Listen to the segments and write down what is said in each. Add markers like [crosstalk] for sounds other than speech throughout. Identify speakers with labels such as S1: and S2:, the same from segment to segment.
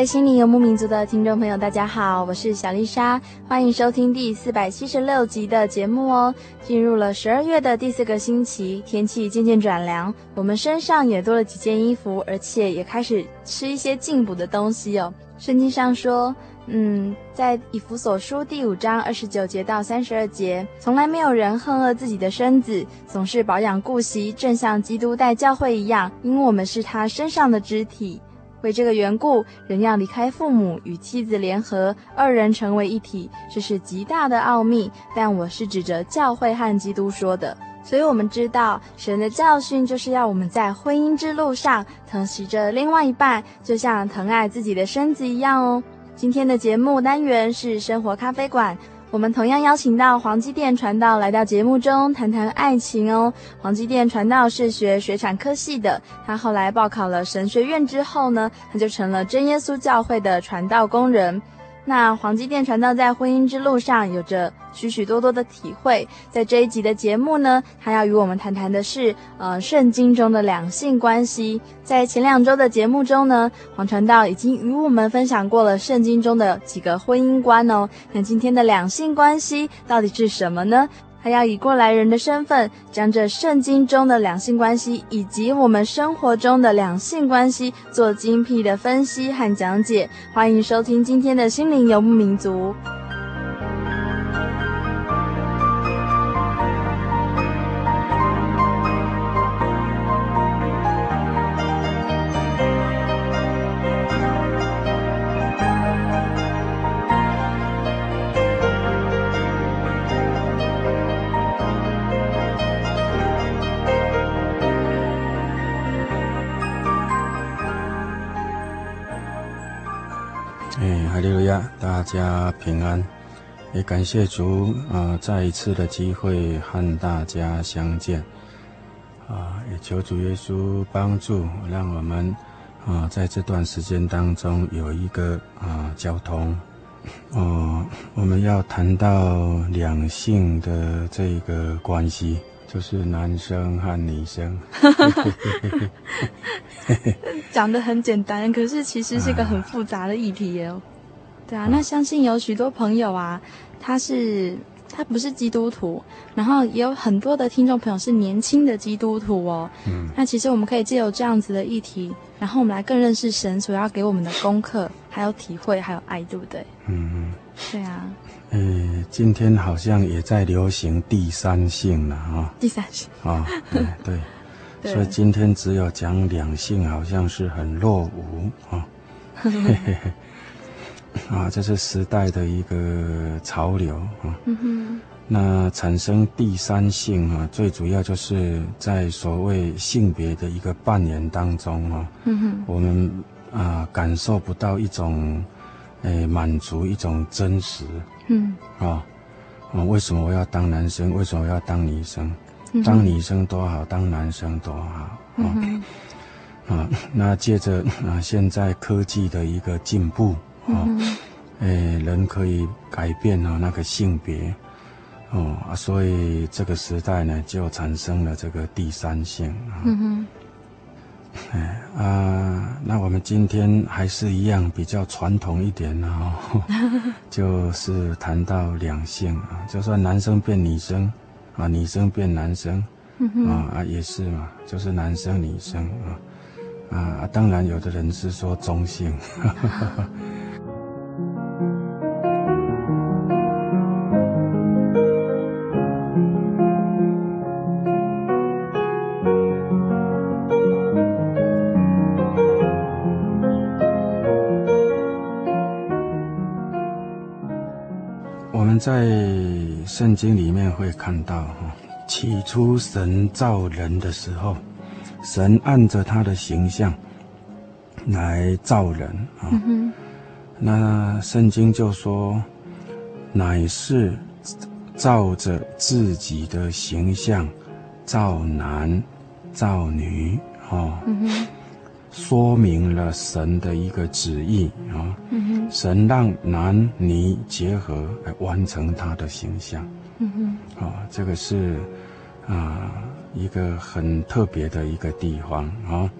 S1: 位心灵游牧民族的听众朋友，大家好，我是小丽莎，欢迎收听第四百七十六集的节目哦。进入了十二月的第四个星期，天气渐渐转凉，我们身上也多了几件衣服，而且也开始吃一些进补的东西哦。圣经上说，嗯，在以弗所书第五章二十九节到三十二节，从来没有人恨恶自己的身子，总是保养顾惜，正像基督带教会一样，因为我们是他身上的肢体。为这个缘故，人要离开父母，与妻子联合，二人成为一体，这是极大的奥秘。但我是指着教会和基督说的，所以我们知道，神的教训就是要我们在婚姻之路上疼惜着另外一半，就像疼爱自己的身子一样哦。今天的节目单元是生活咖啡馆。我们同样邀请到黄基甸传道来到节目中谈谈爱情哦。黄基甸传道是学水产科系的，他后来报考了神学院之后呢，他就成了真耶稣教会的传道工人。那黄基甸传道在婚姻之路上有着许许多多的体会，在这一集的节目呢，他要与我们谈谈的是，呃，圣经中的两性关系。在前两周的节目中呢，黄传道已经与我们分享过了圣经中的几个婚姻观哦。那今天的两性关系到底是什么呢？他要以过来人的身份，将这圣经中的两性关系以及我们生活中的两性关系做精辟的分析和讲解。欢迎收听今天的心灵游牧民族。
S2: 大家平安，也感谢主啊、再一次的机会和大家相见啊、也求主耶稣帮助，让我们啊、在这段时间当中有一个啊、交通。哦、我们要谈到两性的这个关系，就是男生和女生。
S1: 讲得很简单，可是其实是一个很复杂的议题哦。对啊，那相信有许多朋友啊，他是他不是基督徒，然后也有很多的听众朋友是年轻的基督徒哦。嗯，那其实我们可以借由这样子的议题，然后我们来更认识神所要给我们的功课，还有体会，还有爱，对不对？嗯嗯，对啊。
S2: 呃，今天好像也在流行第三性了啊、哦。
S1: 第三性
S2: 啊、哦，对 [laughs] 所以今天只有讲两性，好像是很落伍啊。哦 [laughs] 啊，这是时代的一个潮流啊。嗯哼。那产生第三性啊，最主要就是在所谓性别的一个扮演当中啊。嗯哼。我们啊感受不到一种，诶满足一种真实。嗯。啊，啊，为什么我要当男生？为什么我要当女生？当女生多好，当男生多好。嗯哼。啊，那借着啊，现在科技的一个进步啊，哎，人可以改变啊那个性别，哦啊，所以这个时代呢，就产生了这个第三性啊。嗯哼。哎啊，那我们今天还是一样比较传统一点啊，[laughs] 就是谈到两性啊，就算男生变女生啊，女生变男生，啊啊也是嘛，就是男生女生啊。啊，当然，有的人是说中性。[laughs] 在圣经里面会看到，哈，起初神造人的时候。神按着他的形象来造人啊，嗯、那圣经就说，乃是照着自己的形象造男造女哦，说明了神的一个旨意啊，神让男女结合来完成他的形象，嗯哼。啊，这个是啊。一个很特别的一个地方啊，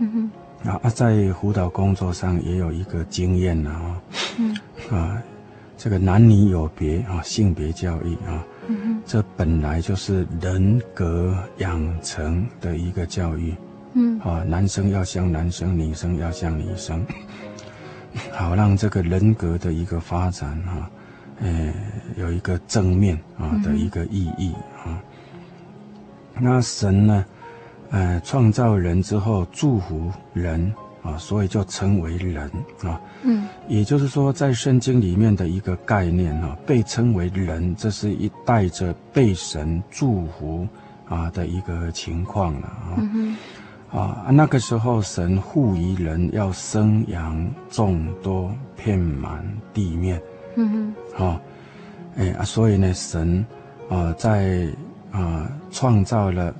S2: 嗯哼，啊，在辅导工作上也有一个经验了啊，嗯，啊，这个男女有别啊，性别教育啊，这本来就是人格养成的一个教育，嗯，啊，男生要像男生，女生要像女生，[laughs] 好让这个人格的一个发展啊，呃，有一个正面啊的一个意义啊。那神呢，呃，创造人之后祝福人啊，所以就称为人啊。嗯，也就是说，在圣经里面的一个概念啊，被称为人，这是一带着被神祝福啊的一个情况了啊。啊，那个时候神赋予人要生养众多，遍满地面。嗯哼，啊，哎啊，所以呢，神啊在。啊，创造了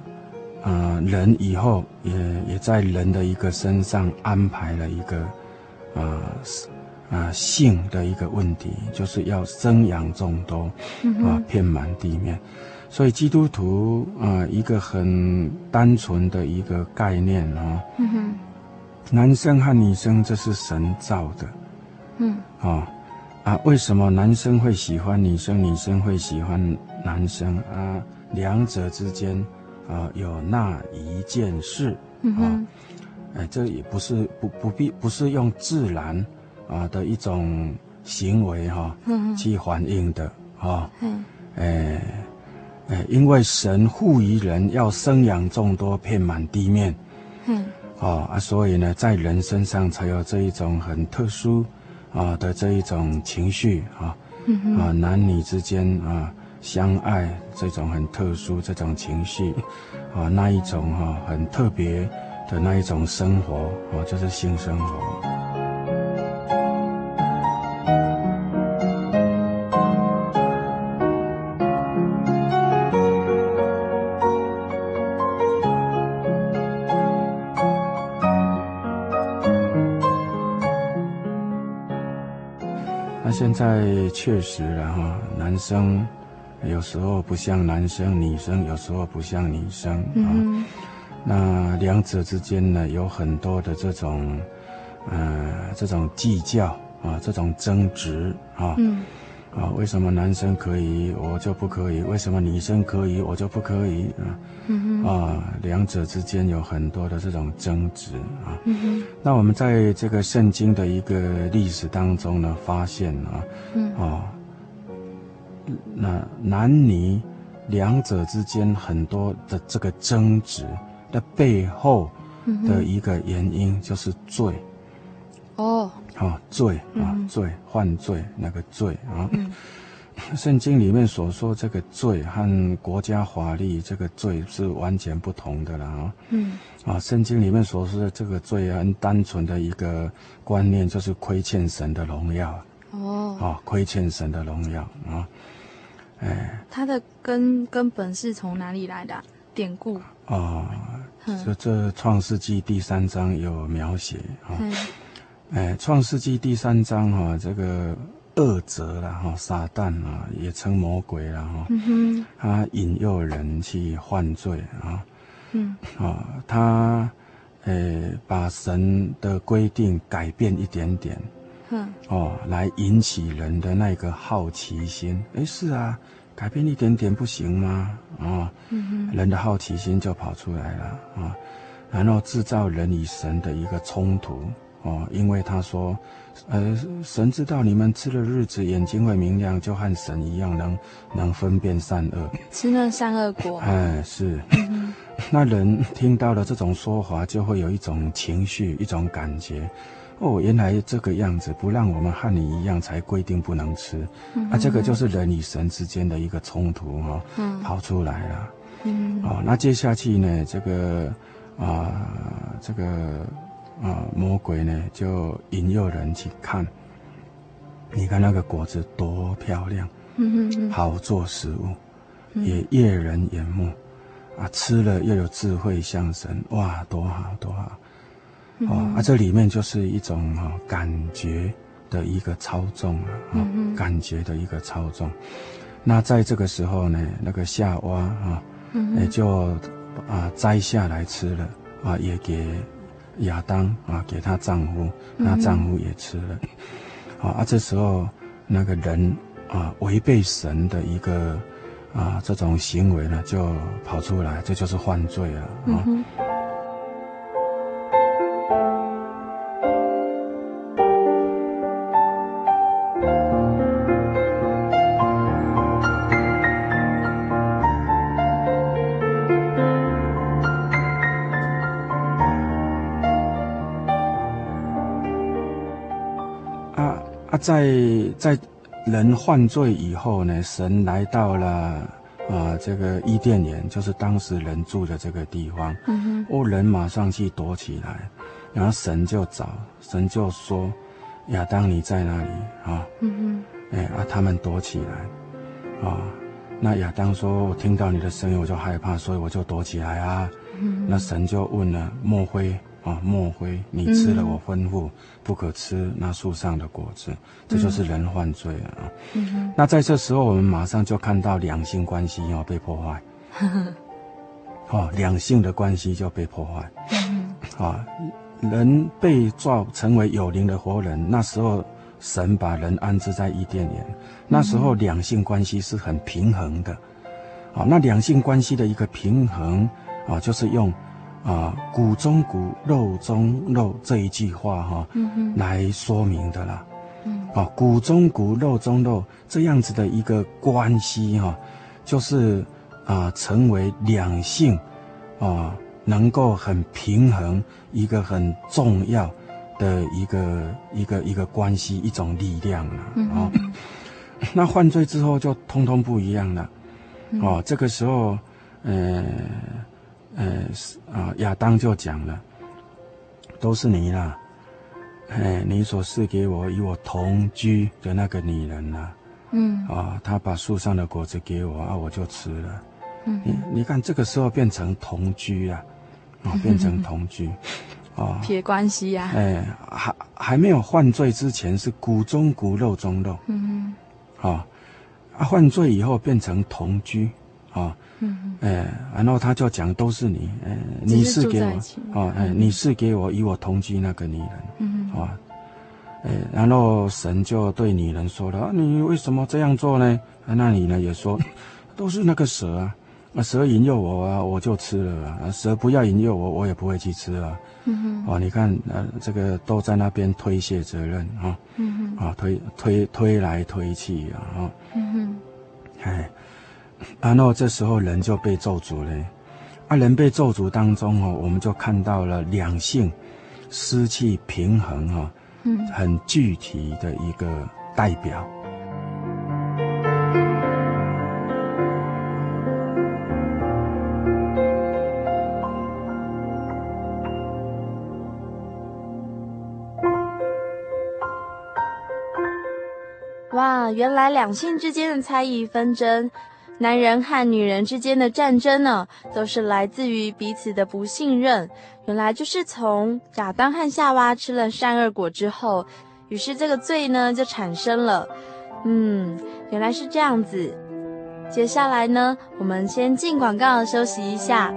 S2: 啊人以后，也也在人的一个身上安排了一个啊啊性的一个问题，就是要生养众多，啊遍满地面。所以基督徒啊，一个很单纯的一个概念啊，嗯，男生和女生这是神造的，嗯，啊啊，为什么男生会喜欢女生，女生会喜欢男生？啊？两者之间，啊，有那一件事，啊，哎，这也不是不不必不是用自然，啊的一种行为哈，去反映的，啊，哎，哎，因为神赋予人要生养众多，遍满地面，嗯，哦啊，所以呢，在人身上才有这一种很特殊，啊的这一种情绪，啊，啊，男女之间啊。相爱这种很特殊这种情绪，啊，那一种哈很特别的那一种生活，哦，就是性生活。在确实了哈，男生。有时候不像男生，女生有时候不像女生啊。嗯、那两者之间呢，有很多的这种，呃，这种计较啊，这种争执啊。嗯、啊，为什么男生可以，我就不可以？为什么女生可以，我就不可以啊？嗯、啊，两者之间有很多的这种争执啊。嗯、那我们在这个圣经的一个历史当中呢，发现啊，嗯、啊。那男女两者之间很多的这个争执的背后的一个原因就是罪。哦，好罪啊，罪犯罪那个罪啊。[laughs] 圣经里面所说这个罪和国家法律这个罪是完全不同的啦啊。嗯。啊，圣经里面所说的这个罪很单纯的一个观念就是亏欠神的荣耀。哦。啊，亏欠神的荣耀啊。
S1: 哎，它的根根本是从哪里来的？典故啊，
S2: 这这《创世纪》第三章有描写哈。哎，《创世纪》第三章哈，这个恶者啦哈，撒旦啊，也称魔鬼啦哈。他引诱人去犯罪啊。嗯。啊，他，诶，把神的规定改变一点点。嗯。哦，来引起人的那个好奇心。哎，是啊。改变一点点不行吗？啊、哦，嗯、人的好奇心就跑出来了啊、哦，然后制造人与神的一个冲突哦，因为他说，呃，神知道你们吃了日子眼睛会明亮，就和神一样能能分辨善恶，
S1: 吃那善恶果。
S2: 哎，是，嗯、那人听到了这种说法，就会有一种情绪，一种感觉。哦，原来这个样子，不让我们和你一样，才规定不能吃。嗯、啊，这个就是人与神之间的一个冲突哈、哦，嗯、跑出来了。嗯，哦，那接下去呢，这个啊、呃，这个啊、呃，魔鬼呢，就引诱人去看，你看那个果子多漂亮，嗯嗯，好做食物，嗯、也悦人眼目，啊，吃了又有智慧相神，哇，多好多好。哦，啊，这里面就是一种哈、哦、感觉的一个操纵了，啊、哦，嗯、哼。感觉的一个操纵。那在这个时候呢，那个夏娃啊，也、就啊摘下来吃了，啊，也给亚当啊，给她丈夫，她丈夫也吃了。嗯、啊，这时候那个人啊违背神的一个啊这种行为呢，就跑出来，这就是犯罪了啊。嗯在在人犯罪以后呢，神来到了啊、呃，这个伊甸园，就是当时人住的这个地方。嗯哼。哦，人马上去躲起来，然后神就找，神就说：“亚当，你在哪里？”啊。嗯哼。哎啊，他们躲起来，啊，那亚当说：“我听到你的声音，我就害怕，所以我就躲起来啊。”嗯。那神就问了：“莫非？”啊，莫非你吃了我吩咐不可吃那树上的果子？嗯、这就是人犯罪了啊！嗯、那在这时候，我们马上就看到两性关系要被破坏。[laughs] 哦，两性的关系就被破坏。啊，人被造成为有灵的活人，那时候神把人安置在伊甸园，那时候两性关系是很平衡的。啊，那两性关系的一个平衡啊，就是用。啊，骨中骨，肉中肉这一句话哈，来说明的啦。嗯，啊，骨中骨，肉中肉这样子的一个关系哈，就是啊，成为两性啊，能够很平衡一个很重要的一个一个一个关系，一种力量了。啊，[coughs] 那犯罪之后就通通不一样了。哦，这个时候，呃。呃，啊，亚当就讲了，都是你啦，哎，你所赐给我与我同居的那个女人啦，嗯，啊，她把树上的果子给我啊，我就吃了，嗯，你你看这个时候变成同居啊，啊，[laughs] 变成同居，哦，
S1: 铁关系呀，
S2: 哎，还还没有犯罪之前是骨中骨肉中肉，嗯。哼，啊，啊，犯罪以后变成同居，啊。嗯，哎，然后他就讲都是你，哎，你是给我，哦，哎，你是给我与我同居那个女人，嗯，啊，哎，然后神就对女人说了，你为什么这样做呢？那你呢也说，[laughs] 都是那个蛇啊，啊，蛇引诱我啊，我就吃了啊，蛇不要引诱我，我也不会去吃啊，嗯哼，哦，你看，呃，这个都在那边推卸责任啊，嗯哼，啊，推推推来推去啊，嗯哼，哎。然后这时候人就被咒诅了，啊，人被咒诅当中哦，我们就看到了两性失去平衡哈，嗯，很具体的一个代表。
S1: 哇，原来两性之间的猜疑纷争。男人和女人之间的战争呢，都是来自于彼此的不信任。原来就是从亚当和夏娃吃了善恶果之后，于是这个罪呢就产生了。嗯，原来是这样子。接下来呢，我们先进广告休息一下。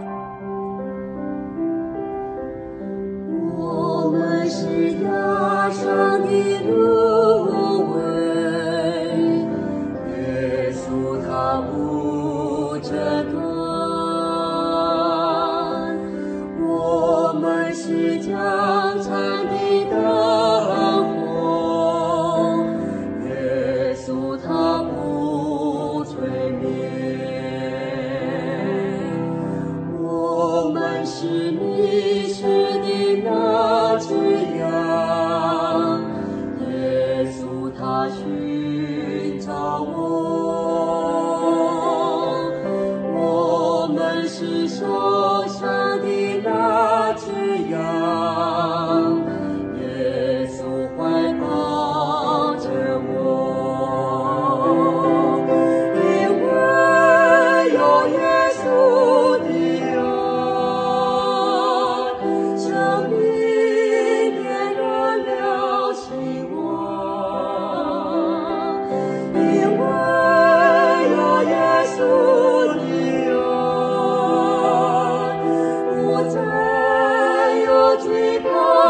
S3: 我们是压上的
S4: 路。Your dream.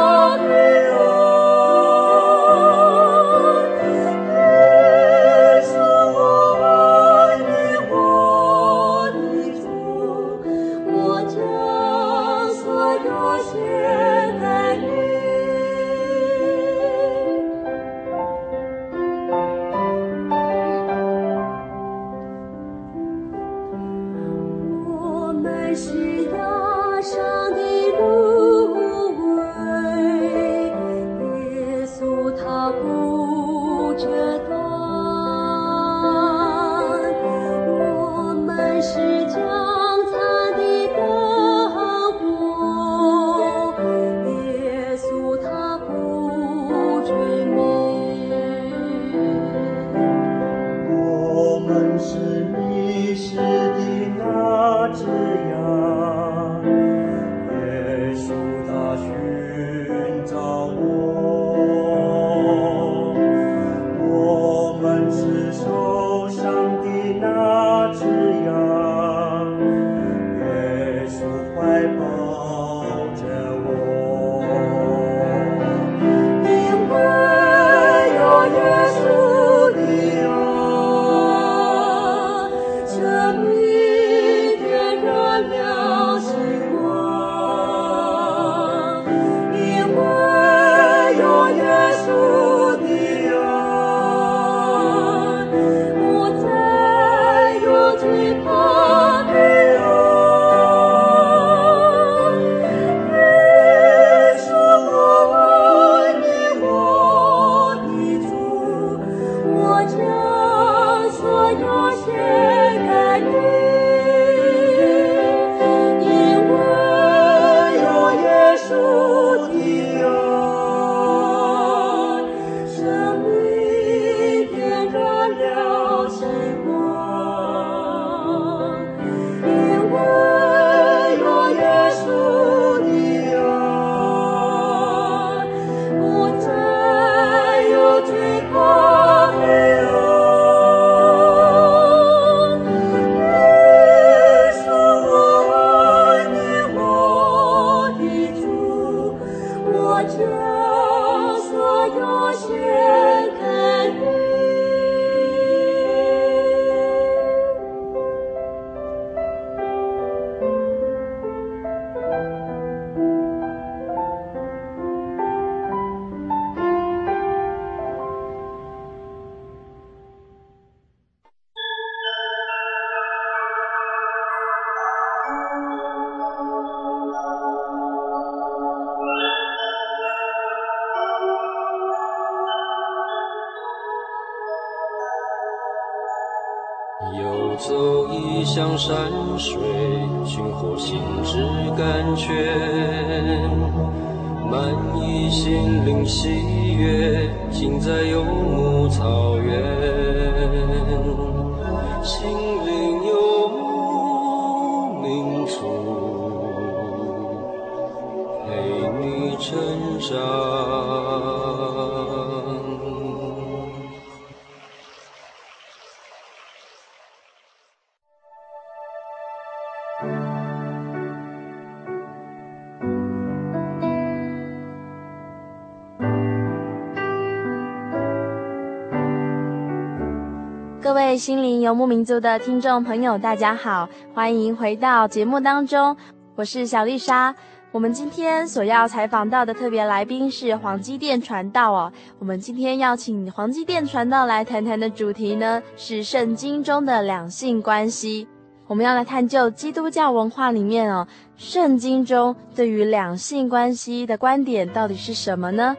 S1: 各位心灵游牧民族的听众朋友，大家好，欢迎回到节目当中，我是小丽莎。我们今天所要采访到的特别来宾是黄基殿传道哦。我们今天要请黄基殿传道来谈谈的主题呢，是圣经中的两性关系。我们要来探究基督教文化里面哦，圣经中对于两性关系的观点到底是什么呢？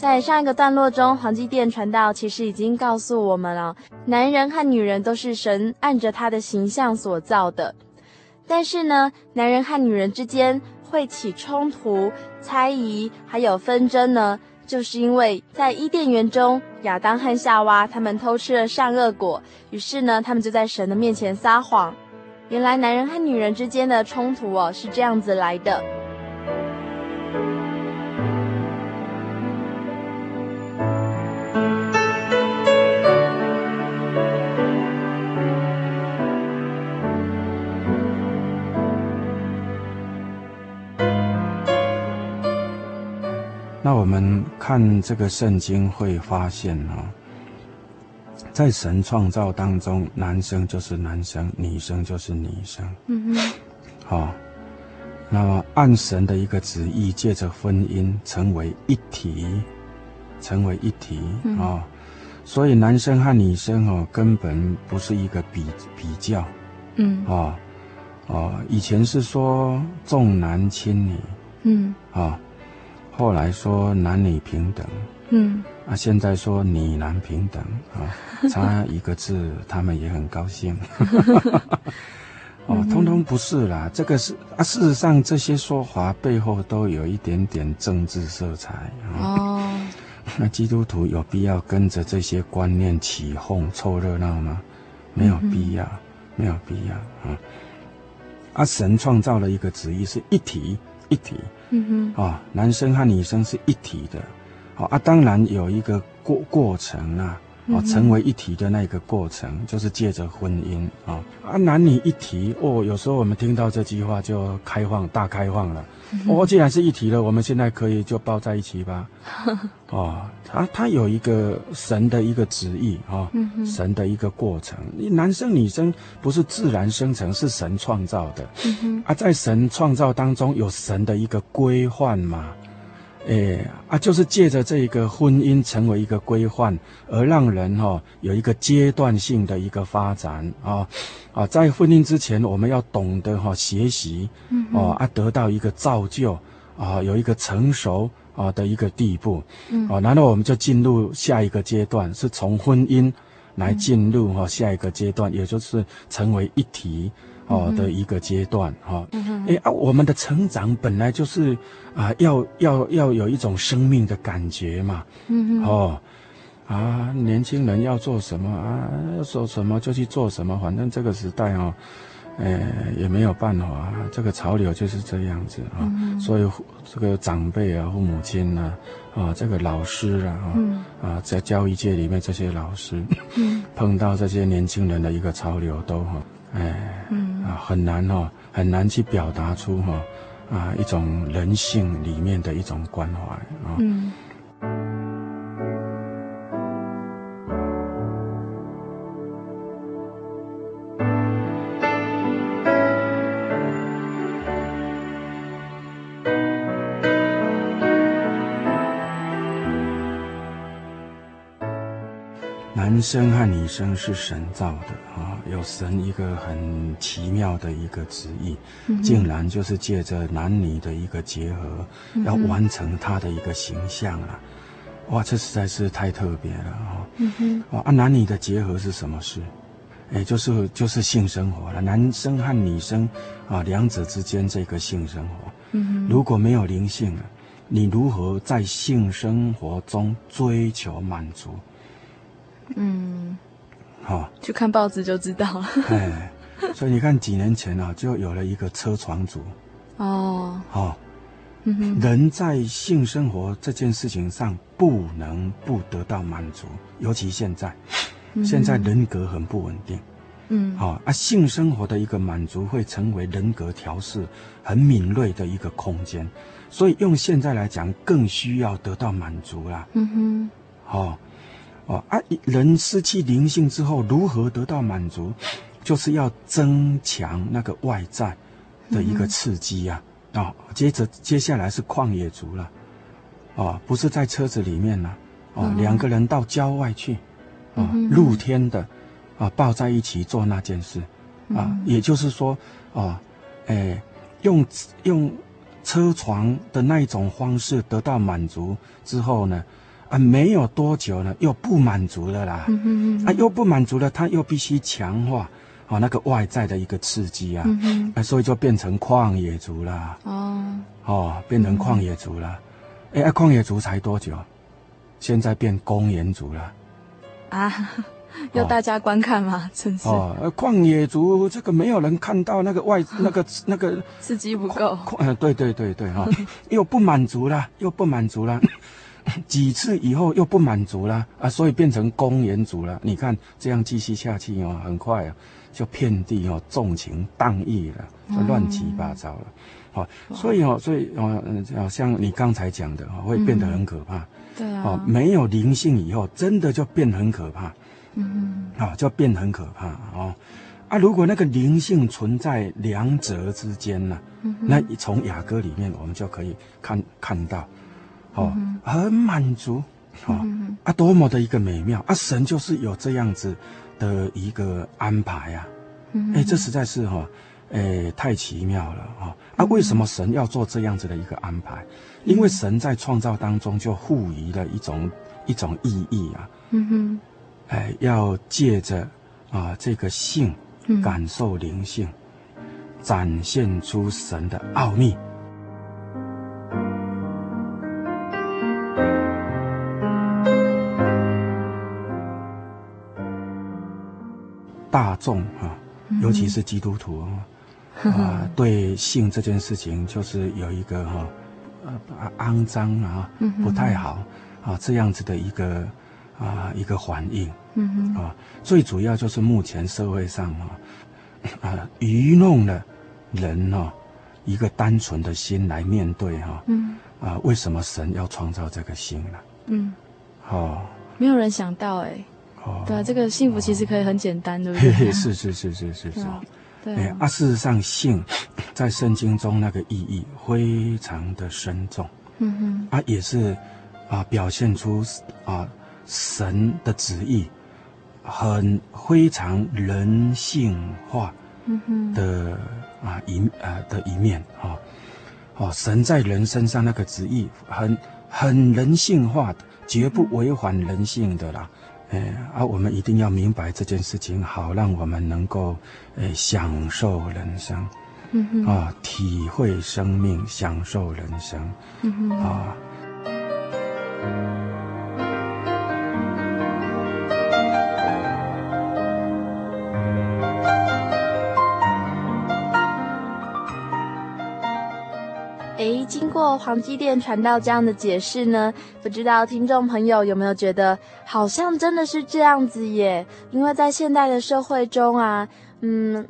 S1: 在上一个段落中，黄基甸传道其实已经告诉我们了，男人和女人都是神按着他的形象所造的。但是呢，男人和女人之间会起冲突、猜疑，还有纷争呢，就是因为在伊甸园中，亚当和夏娃他们偷吃了善恶果，于是呢，他们就在神的面前撒谎。原来男人和女人之间的冲突哦，是这样子来的。
S2: 那我们看这个圣经会发现啊，在神创造当中，男生就是男生，女生就是女生。嗯哼。好，那么按神的一个旨意，借着婚姻成为一体，成为一体啊。所以男生和女生哦，根本不是一个比比较。嗯。啊，哦，以前是说重男轻女。嗯。啊。后来说男女平等，嗯，啊，现在说女男平等啊，[laughs] 差一个字，他们也很高兴。[laughs] 哦，通通不是啦，这个是啊，事实上这些说法背后都有一点点政治色彩啊。哦，[laughs] 那基督徒有必要跟着这些观念起哄凑热闹吗？没有必要，没有必要啊。啊，神创造了一个旨意是一体一体。嗯哼，啊、哦，男生和女生是一体的，好、哦、啊，当然有一个过过程啊，啊、哦，成为一体的那个过程，嗯、就是借着婚姻啊、哦，啊，男女一体哦，有时候我们听到这句话就开放大开放了。哦，既然是一体了，我们现在可以就抱在一起吧。[laughs] 哦，他他有一个神的一个旨意啊，神的一个过程。你男生女生不是自然生成，是神创造的。嗯、啊，在神创造当中有神的一个规范嘛。哎啊，就是借着这一个婚姻成为一个规范，而让人哈、哦、有一个阶段性的一个发展啊啊，在婚姻之前，我们要懂得哈、哦、学习，嗯，哦啊，得到一个造就啊，有一个成熟啊的一个地步，嗯，啊，然后我们就进入下一个阶段，是从婚姻来进入哈、哦、下一个阶段，也就是成为一体。哦的一个阶段哈，哎、啊，我们的成长本来就是啊，要要要有一种生命的感觉嘛，嗯哼。哦啊，年轻人要做什么啊，要做什么就去做什么，反正这个时代哦，哎、欸、也没有办法，这个潮流就是这样子啊，嗯、所以这个长辈啊，父母亲呐，啊，这个老师啊，嗯、啊，在教育界里面这些老师，嗯、[laughs] 碰到这些年轻人的一个潮流都哈。哎，嗯啊，很难哦，很难去表达出哈啊一种人性里面的一种关怀啊。嗯。男生和女生是神造的啊，有神一个很奇妙的一个旨意，嗯、竟然就是借着男女的一个结合，嗯、要完成他的一个形象啊！哇，这实在是太特别了啊！嗯哼，啊，男女的结合是什么事？哎，就是就是性生活了，男生和女生啊，两者之间这个性生活，嗯哼，如果没有灵性了，你如何在性生活中追求满足？
S1: 嗯，好、哦，去看报纸就知道了。
S2: 哎，所以你看几年前啊，就有了一个车床族。哦，好、哦，嗯、人在性生活这件事情上不能不得到满足，尤其现在，嗯、现在人格很不稳定。嗯，好、哦、啊，性生活的一个满足会成为人格调试很敏锐的一个空间，所以用现在来讲，更需要得到满足啦。嗯哼，哦，哦啊，人失去灵性之后，如何得到满足？就是要增强那个外在的一个刺激呀、啊。啊、哦，接着接下来是旷野族了，哦，不是在车子里面了，哦，两个人到郊外去，啊、哦，露天的。啊，抱在一起做那件事，啊，嗯、也就是说，啊，哎，用用车床的那一种方式得到满足之后呢，啊，没有多久呢，又不满足了啦，嗯、哼哼啊，又不满足了，他又必须强化啊那个外在的一个刺激啊，嗯、哼啊，所以就变成旷野族了，哦，哦，变成旷野族了，哎、嗯，啊，旷野族才多久？现在变公园族了，啊。[laughs]
S1: 要大家观看吗？真是。
S2: 哦，旷野族这个没有人看到那个外 [laughs] 那个那个
S1: 刺激不够。
S2: 嗯，对对对对 [laughs] 哈，又不满足了，又不满足了，[laughs] 几次以后又不满足了啊，所以变成公园族了。你看这样继续下去哦，很快啊，就遍地哦纵情荡逸了，就乱七八糟了。好，所以哦，所以哦，嗯，像你刚才讲的，会变得很可怕。对啊。哦，没有灵性以后，真的就变很可怕。嗯，啊，就变很可怕哦，啊，如果那个灵性存在两者之间呢，那从雅歌里面我们就可以看看到，很满足，啊，多么的一个美妙啊！神就是有这样子的一个安排呀、啊，哎、这实在是哈、哦，哎、欸，太奇妙了哦，啊，为什么神要做这样子的一个安排？因为神在创造当中就赋予了一种一种意义啊，嗯哼。哎，要借着啊这个性感受灵性，嗯、展现出神的奥秘。大众啊，尤其是基督徒 [laughs] 啊，对性这件事情就是有一个哈，呃，肮脏啊，不太好啊，这样子的一个啊一个反应。嗯哼。啊，最主要就是目前社会上啊，啊愚弄了人哦，一个单纯的心来面对哈，嗯。啊，为什么神要创造这个心呢？嗯，哦，
S1: 没有人想到哎，哦，对啊，这个幸福其实可以很简单，对不对？
S2: 是是是是是是，对啊，事实上性在圣经中那个意义非常的深重，嗯哼，啊也是啊表现出啊神的旨意。很非常人性化嗯哼的啊一啊的一面啊，哦，神在人身上那个旨意很很人性化的，绝不违反人性的啦。哎，啊，我们一定要明白这件事情，好让我们能够哎享受人生，啊，体会生命，享受人生，啊。
S1: 经过黄基甸传道这样的解释呢，不知道听众朋友有没有觉得好像真的是这样子耶？因为在现代的社会中啊，嗯，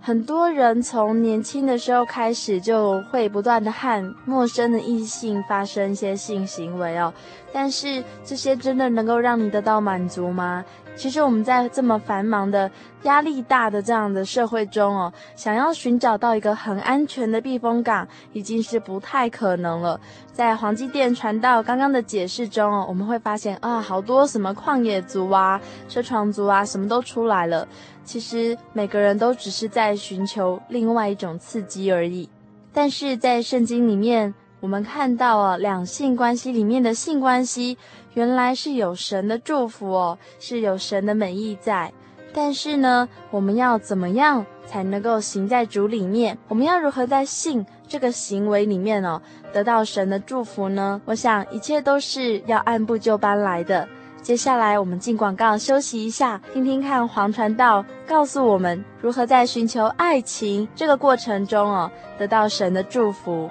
S1: 很多人从年轻的时候开始就会不断的和陌生的异性发生一些性行为哦，但是这些真的能够让你得到满足吗？其实我们在这么繁忙的、压力大的这样的社会中哦，想要寻找到一个很安全的避风港，已经是不太可能了。在黄基甸传道刚刚的解释中哦，我们会发现啊，好多什么旷野族啊、车床族啊，什么都出来了。其实每个人都只是在寻求另外一种刺激而已。但是在圣经里面，我们看到啊，两性关系里面的性关系。原来是有神的祝福哦，是有神的美意在。但是呢，我们要怎么样才能够行在主里面？我们要如何在性这个行为里面哦，得到神的祝福呢？我想一切都是要按部就班来的。接下来我们进广告休息一下，听听看黄传道告诉我们如何在寻求爱情这个过程中哦，得到神的祝福。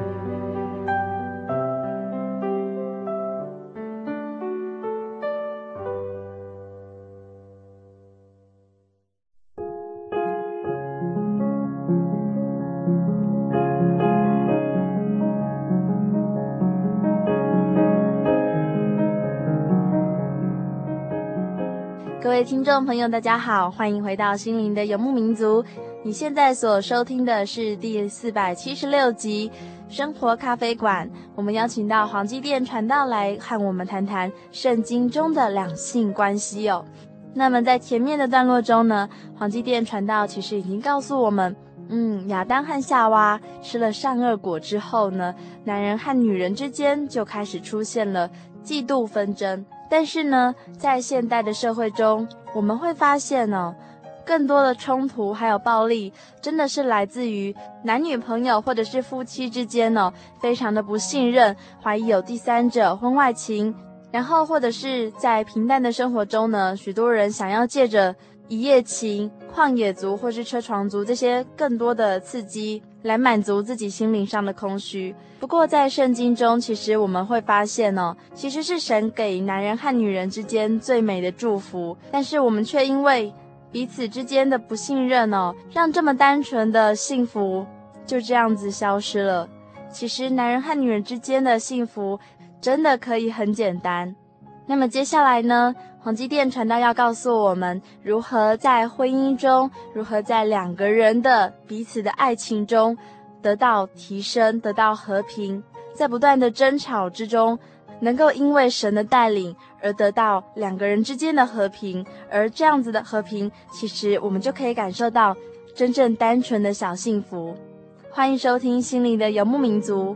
S1: 众朋友，大家好，欢迎回到心灵的游牧民族。你现在所收听的是第四百七十六集《生活咖啡馆》。我们邀请到黄基甸传道来和我们谈谈圣经中的两性关系哦。那么在前面的段落中呢，黄基甸传道其实已经告诉我们，嗯，亚当和夏娃吃了善恶果之后呢，男人和女人之间就开始出现了嫉妒纷争。但是呢，在现代的社会中，我们会发现哦，更多的冲突还有暴力，真的是来自于男女朋友或者是夫妻之间哦，非常的不信任，怀疑有第三者、婚外情，然后或者是在平淡的生活中呢，许多人想要借着一夜情、旷野族或是车床族这些更多的刺激。来满足自己心灵上的空虚。不过，在圣经中，其实我们会发现哦，其实是神给男人和女人之间最美的祝福。但是我们却因为彼此之间的不信任哦，让这么单纯的幸福就这样子消失了。其实，男人和女人之间的幸福真的可以很简单。那么接下来呢，黄基甸传道要告诉我们如何在婚姻中，如何在两个人的彼此的爱情中得到提升，得到和平，在不断的争吵之中，能够因为神的带领而得到两个人之间的和平，而这样子的和平，其实我们就可以感受到真正单纯的小幸福。欢迎收听《心灵的游牧民族》。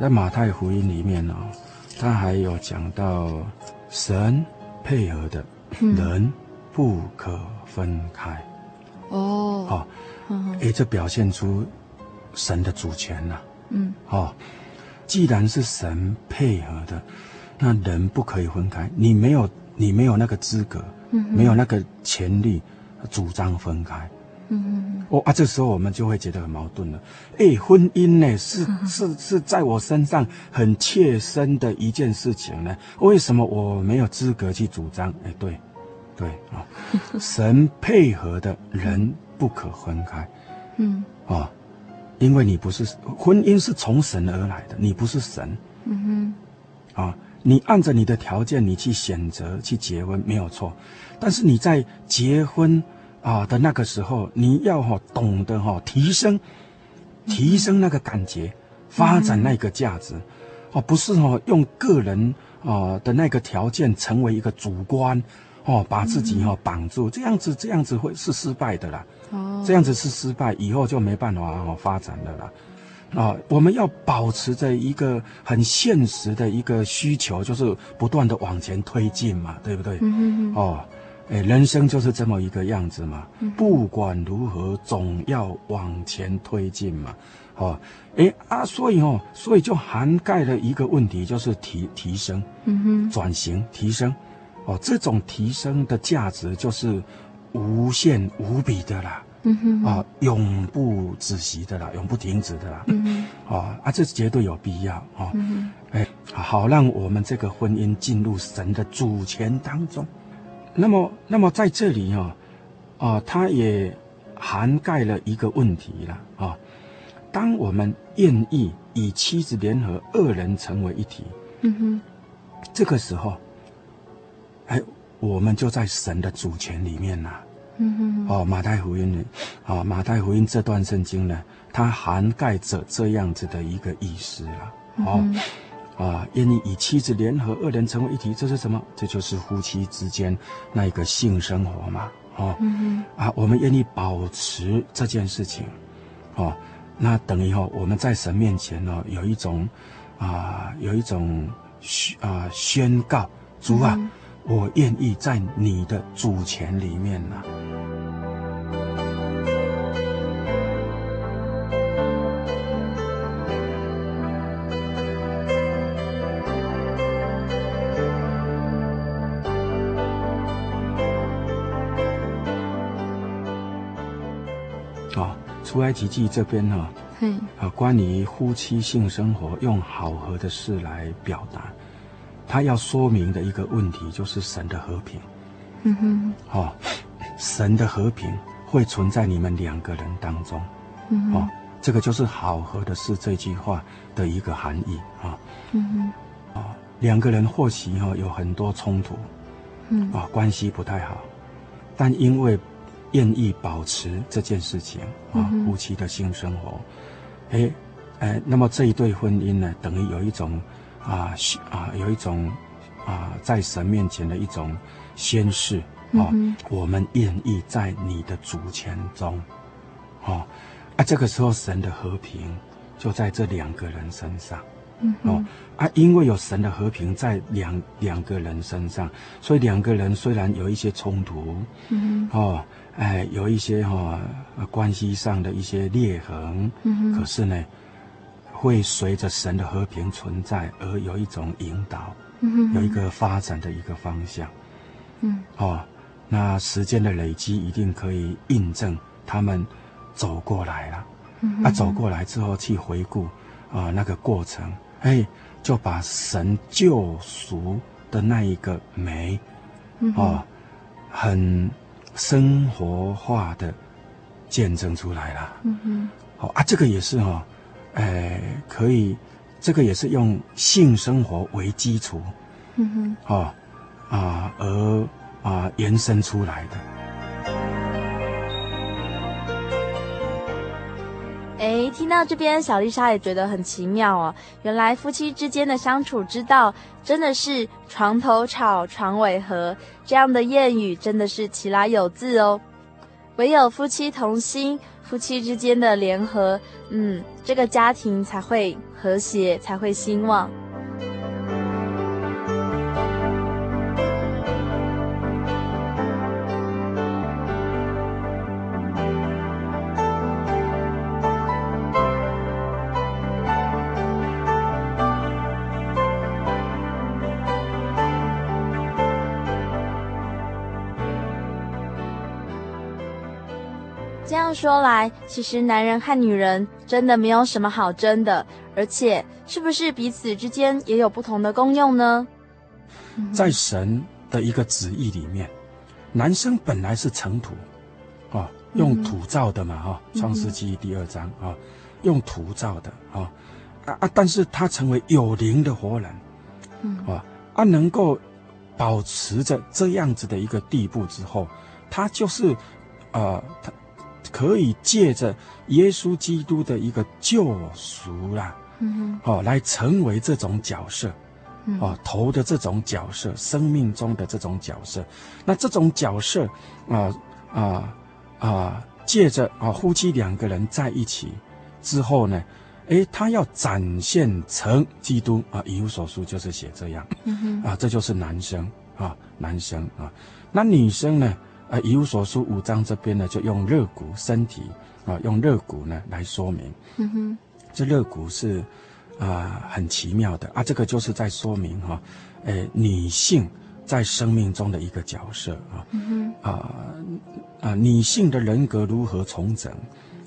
S2: 在马太福音里面呢、哦，他还有讲到神配合的人不可分开。
S1: 哦，
S2: 好，诶，这表现出神的主权呐。嗯，哦，既然是神配合的，那人不可以分开。你没有，你没有那个资格，嗯，没有那个权利主张分开。嗯，哦啊，这时候我们就会觉得很矛盾了。诶，婚姻呢，是是是在我身上很切身的一件事情呢，为什么我没有资格去主张？诶，对。对啊，[laughs] 神配合的人不可分开，嗯。哦，因为你不是婚姻是从神而来的，你不是神，嗯哼，啊，你按着你的条件你去选择去结婚没有错，但是你在结婚啊的那个时候，你要哈懂得哈提升，提升那个感觉，发展那个价值，哦，不是哦用个人啊的那个条件成为一个主观。哦，把自己哈、哦、绑住，这样子这样子会是失败的啦。哦，这样子是失败，以后就没办法哦发展的啦。啊、哦，我们要保持着一个很现实的一个需求，就是不断的往前推进嘛，对不对？哦，哎，人生就是这么一个样子嘛。嗯、不管如何，总要往前推进嘛。哦，哎啊，所以哦，所以就涵盖了一个问题，就是提提升，嗯哼，转型提升。哦，这种提升的价值就是无限无比的啦，嗯哼，啊，永不止息的啦，永不停止的啦，嗯哼，啊啊，这绝对有必要啊，嗯哼，哎，好，让我们这个婚姻进入神的主权当中。那么，那么在这里哈，啊，它也涵盖了一个问题了啊，当我们愿意与妻子联合，二人成为一体，嗯哼，这个时候。哎，我们就在神的主权里面呐、啊。嗯哼。哦，马太福音呢？啊、哦，马太福音这段圣经呢，它涵盖着这样子的一个意思了。哦，啊，愿意与妻子联合，二人成为一体，这是什么？这就是夫妻之间那一个性生活嘛。哦。嗯。啊，我们愿意保持这件事情。哦，那等于哈、哦，我们在神面前呢、哦，有一种啊，有一种宣啊宣告，主啊。嗯我愿意在你的主权里面呢、啊。出埃及记这边哈、哦，嗯，啊，关于夫妻性生活，用好合的事来表达。他要说明的一个问题就是神的和平，嗯哼，哦，神的和平会存在你们两个人当中，嗯哼，哦，这个就是好合的事这句话的一个含义啊，嗯哼，啊，两个人或许哈有很多冲突，嗯，啊，关系不太好，但因为愿意保持这件事情啊，夫妻的性生活，哎，哎，那么这一对婚姻呢，等于有一种。啊，啊，有一种啊，在神面前的一种宣誓啊，嗯、我们愿意在你的主权中，哦，啊，这个时候神的和平就在这两个人身上，嗯，哦，啊，因为有神的和平在两两个人身上，所以两个人虽然有一些冲突，嗯，哦，哎，有一些哈、哦、关系上的一些裂痕，嗯，可是呢。会随着神的和平存在而有一种引导，嗯、有一个发展的一个方向。嗯，哦，那时间的累积一定可以印证他们走过来了。嗯，啊，走过来之后去回顾啊、呃、那个过程，哎，就把神救赎的那一个美，嗯、哦，很生活化的见证出来了。嗯哼，好、哦、啊，这个也是哈、哦。哎，可以，这个也是用性生活为基础，嗯哼，哦，啊，而啊延伸出来的。
S1: 哎，听到这边，小丽莎也觉得很奇妙哦。原来夫妻之间的相处之道，真的是床头吵，床尾和这样的谚语，真的是其来有字哦。唯有夫妻同心，夫妻之间的联合，嗯，这个家庭才会和谐，才会兴旺。说来，其实男人和女人真的没有什么好争的，而且是不是彼此之间也有不同的功用呢？[laughs]
S2: 在神的一个旨意里面，男生本来是尘土，啊、哦，用土造的嘛，哈、嗯，创世纪第二章啊、哦，用土造的啊，啊啊，但是他成为有灵的活人，嗯，啊啊，能够保持着这样子的一个地步之后，他就是，啊、呃，他。可以借着耶稣基督的一个救赎啦，嗯哼，哦，来成为这种角色，哦，头的这种角色，生命中的这种角色。那这种角色，啊啊啊，借着啊夫妻两个人在一起之后呢，诶，他要展现成基督啊。以弗所书就是写这样，嗯哼，啊，这就是男生啊，男生啊，那女生呢？啊，以弗所书五章这边呢，就用热骨身体啊，用热骨呢来说明。嗯哼，这热骨是啊很奇妙的啊，这个就是在说明哈，诶、啊，女性在生命中的一个角色啊。嗯哼，啊啊，女性的人格如何重整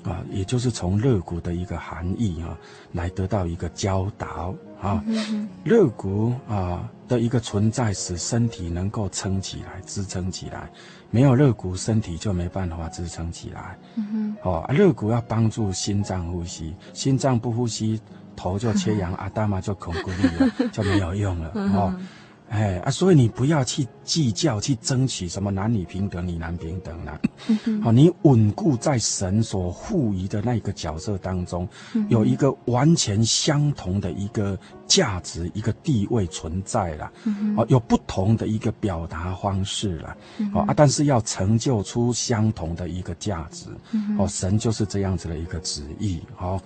S2: 啊，也就是从肋骨的一个含义啊，来得到一个教导啊。嗯肋骨啊的一个存在，使身体能够撑起来，支撑起来。没有肋骨，身体就没办法支撑起来。哦，肋骨要帮助心脏呼吸，心脏不呼吸，头就缺氧，[laughs] 阿大妈就恐骨力了，就没有用了。哦。哎啊，所以你不要去计较，去争取什么男女平等、女男平等啦。好，你稳固在神所赋予的那个角色当中，有一个完全相同的一个价值、一个地位存在了。哦，有不同的一个表达方式了。哦啊，但是要成就出相同的一个价值。哦，神就是这样子的一个旨意。哦，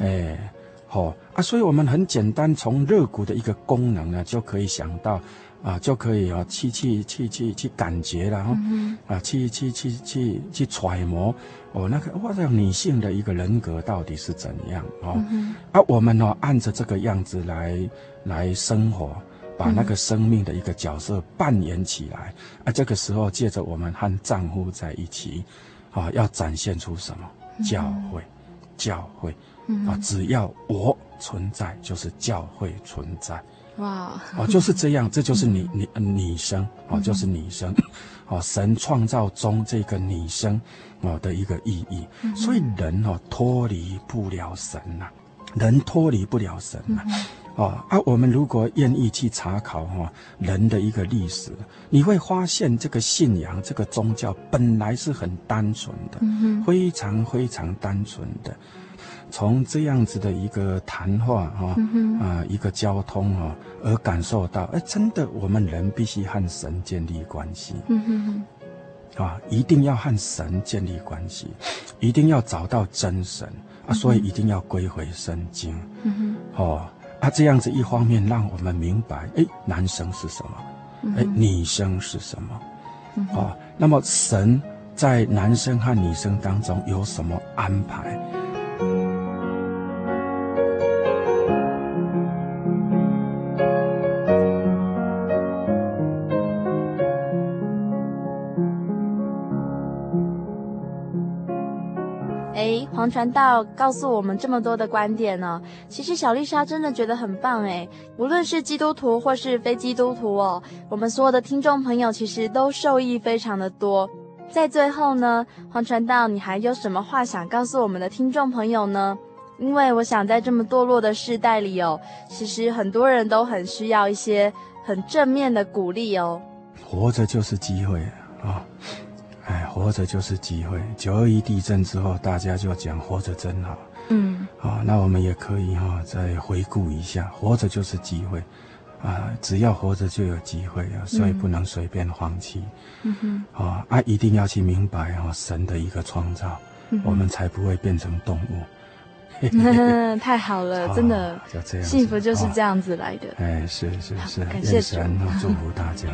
S2: 哎。哦啊，所以我们很简单，从肋骨的一个功能呢，就可以想到，啊，就可以啊，去去去去去感觉了哈，嗯、啊，去去去去去揣摩，哦，那个哇，这女性的一个人格到底是怎样哦？嗯、啊，我们呢、哦，按着这个样子来来生活，把那个生命的一个角色扮演起来，嗯、啊，这个时候借着我们和丈夫在一起，啊，要展现出什么？教会，嗯、教会。啊，只要我存在，就是教会存在。哇！哦，就是这样，这就是女女女生哦，就是女生哦，神创造中这个女生哦的一个意义。所以人哦脱离不了神呐，人脱离不了神呐。哦啊，我们如果愿意去查考哈人的一个历史，你会发现这个信仰这个宗教本来是很单纯的，非常非常单纯的。从这样子的一个谈话哈，啊、嗯哼。呃，一个交通哈，而感受到，哎，真的，我们人必须和神建立关系，嗯哼，啊，一定要和神建立关系，一定要找到真神啊，所以一定要归回圣经，嗯哼，哦，啊，这样子一方面让我们明白，哎，男生是什么，哎，女生是什么，嗯，哦，那么神在男生和女生当中有什么安排？
S1: 黄传道告诉我们这么多的观点呢，其实小丽莎真的觉得很棒诶。无论是基督徒或是非基督徒哦，我们所有的听众朋友其实都受益非常的多。在最后呢，黄传道，你还有什么话想告诉我们的听众朋友呢？因为我想在这么堕落的世代里哦，其实很多人都很需要一些很正面的鼓励哦。
S2: 活着就是机会啊！哎，活着就是机会。九二一地震之后，大家就讲活着真好。
S1: 嗯，
S2: 啊，那我们也可以哈、哦，再回顾一下，活着就是机会，啊，只要活着就有机会啊，所以不能随便放弃。
S1: 嗯哼，
S2: 啊啊，一定要去明白哈、哦，神的一个创造、嗯，我们才不会变成动物。[laughs] [laughs]
S1: 太好了，真的，
S2: 就这样，
S1: 幸福就是这样子来的。
S2: 哎，是是是，
S1: 感谢
S2: 神 [laughs] 祝福大家。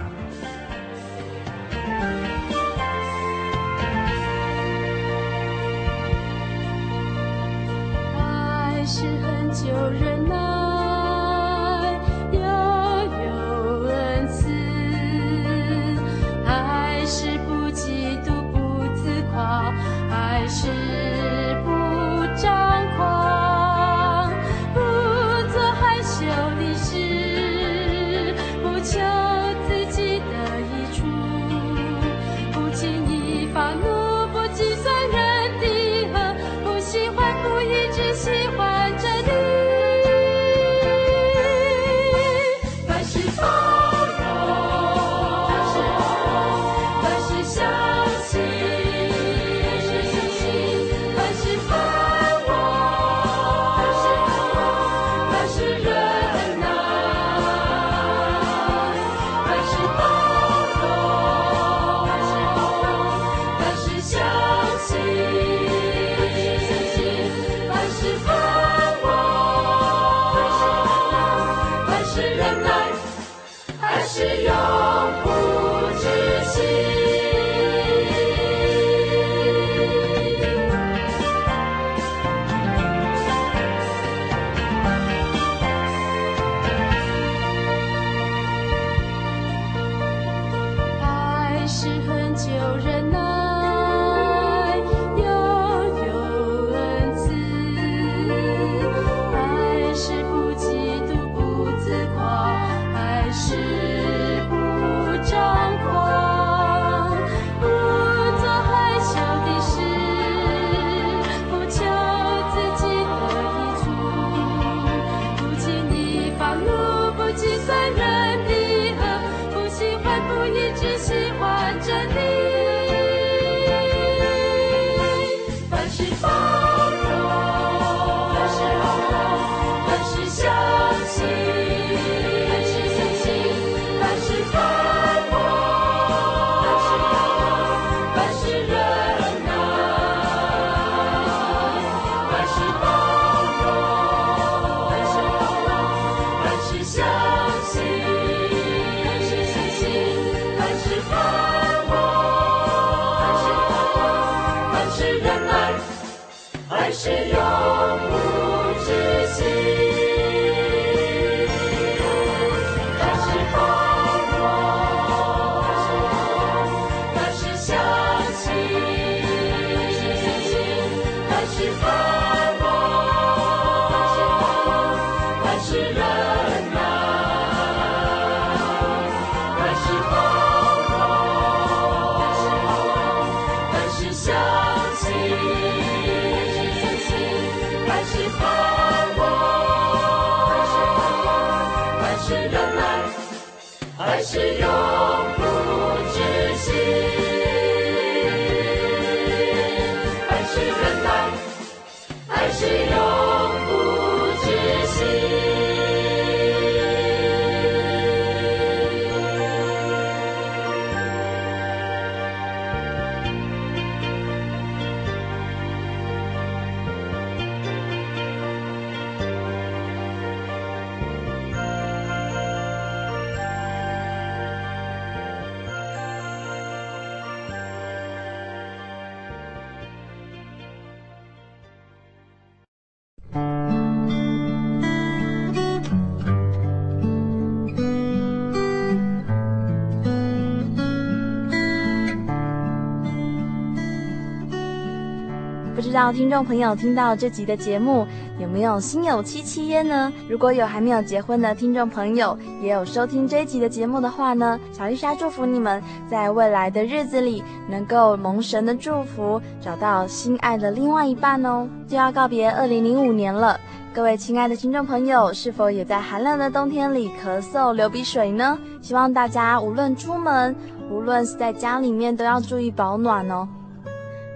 S1: 知道听众朋友听到这集的节目有没有心有戚戚焉呢？如果有还没有结婚的听众朋友，也有收听这一集的节目的话呢，小丽莎祝福你们在未来的日子里能够蒙神的祝福，找到心爱的另外一半哦。就要告别二零零五年了，各位亲爱的听众朋友，是否也在寒冷的冬天里咳嗽、流鼻水呢？希望大家无论出门，无论是在家里面，都要注意保暖哦。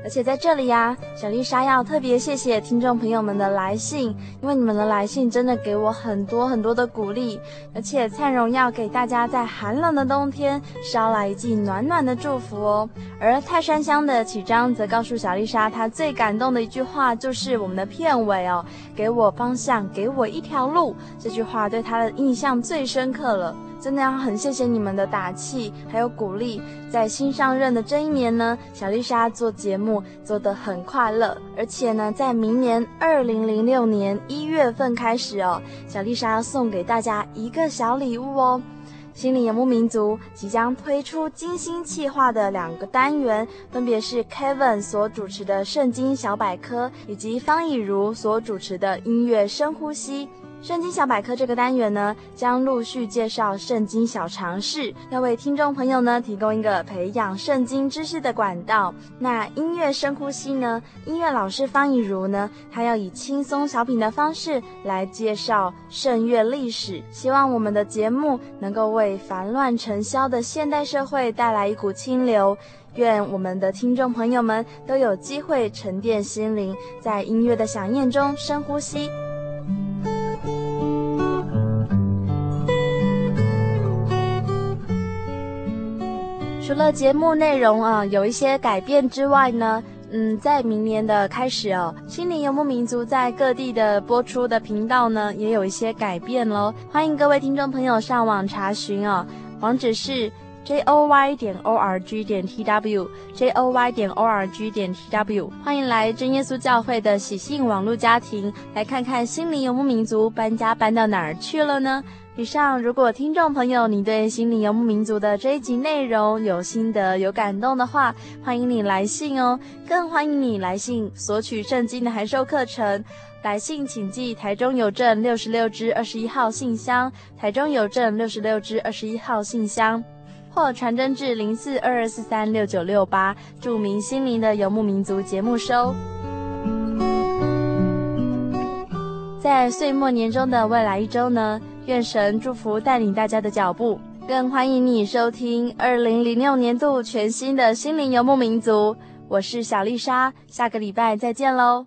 S1: 而且在这里呀，小丽莎要特别谢谢听众朋友们的来信，因为你们的来信真的给我很多很多的鼓励。而且灿荣要给大家在寒冷的冬天捎来一记暖暖的祝福哦。而泰山乡的启章则告诉小丽莎，他最感动的一句话就是我们的片尾哦，“给我方向，给我一条路”，这句话对他的印象最深刻了。真的要很谢谢你们的打气，还有鼓励。在新上任的这一年呢，小丽莎做节目做得很快乐，而且呢，在明年二零零六年一月份开始哦，小丽莎要送给大家一个小礼物哦。心灵游牧民族即将推出精心企划的两个单元，分别是 Kevin 所主持的圣经小百科，以及方以如所主持的音乐深呼吸。圣经小百科这个单元呢，将陆续介绍圣经小常识，要为听众朋友呢提供一个培养圣经知识的管道。那音乐深呼吸呢，音乐老师方以如呢，他要以轻松小品的方式来介绍圣乐历史，希望我们的节目能够为烦乱尘嚣的现代社会带来一股清流。愿我们的听众朋友们都有机会沉淀心灵，在音乐的响应中深呼吸。除了节目内容啊有一些改变之外呢，嗯，在明年的开始哦，心灵游牧民族在各地的播出的频道呢也有一些改变喽。欢迎各位听众朋友上网查询哦，网址是 j o y 点 o r g 点 t w j o y 点 o r g 点 t w。欢迎来真耶稣教会的喜信网络家庭，来看看心灵游牧民族搬家搬到哪儿去了呢？以上，如果听众朋友你对心灵游牧民族的这一集内容有心得、有感动的话，欢迎你来信哦。更欢迎你来信索取圣经的函授课程。来信请寄台中邮政六十六支二十一号信箱，台中邮政六十六支二十一号信箱，或传真至零四二二四三六九六八，注明心灵的游牧民族节目收。在岁末年终的未来一周呢，愿神祝福带领大家的脚步，更欢迎你收听二零零六年度全新的心灵游牧民族。我是小丽莎，下个礼拜再
S5: 见喽。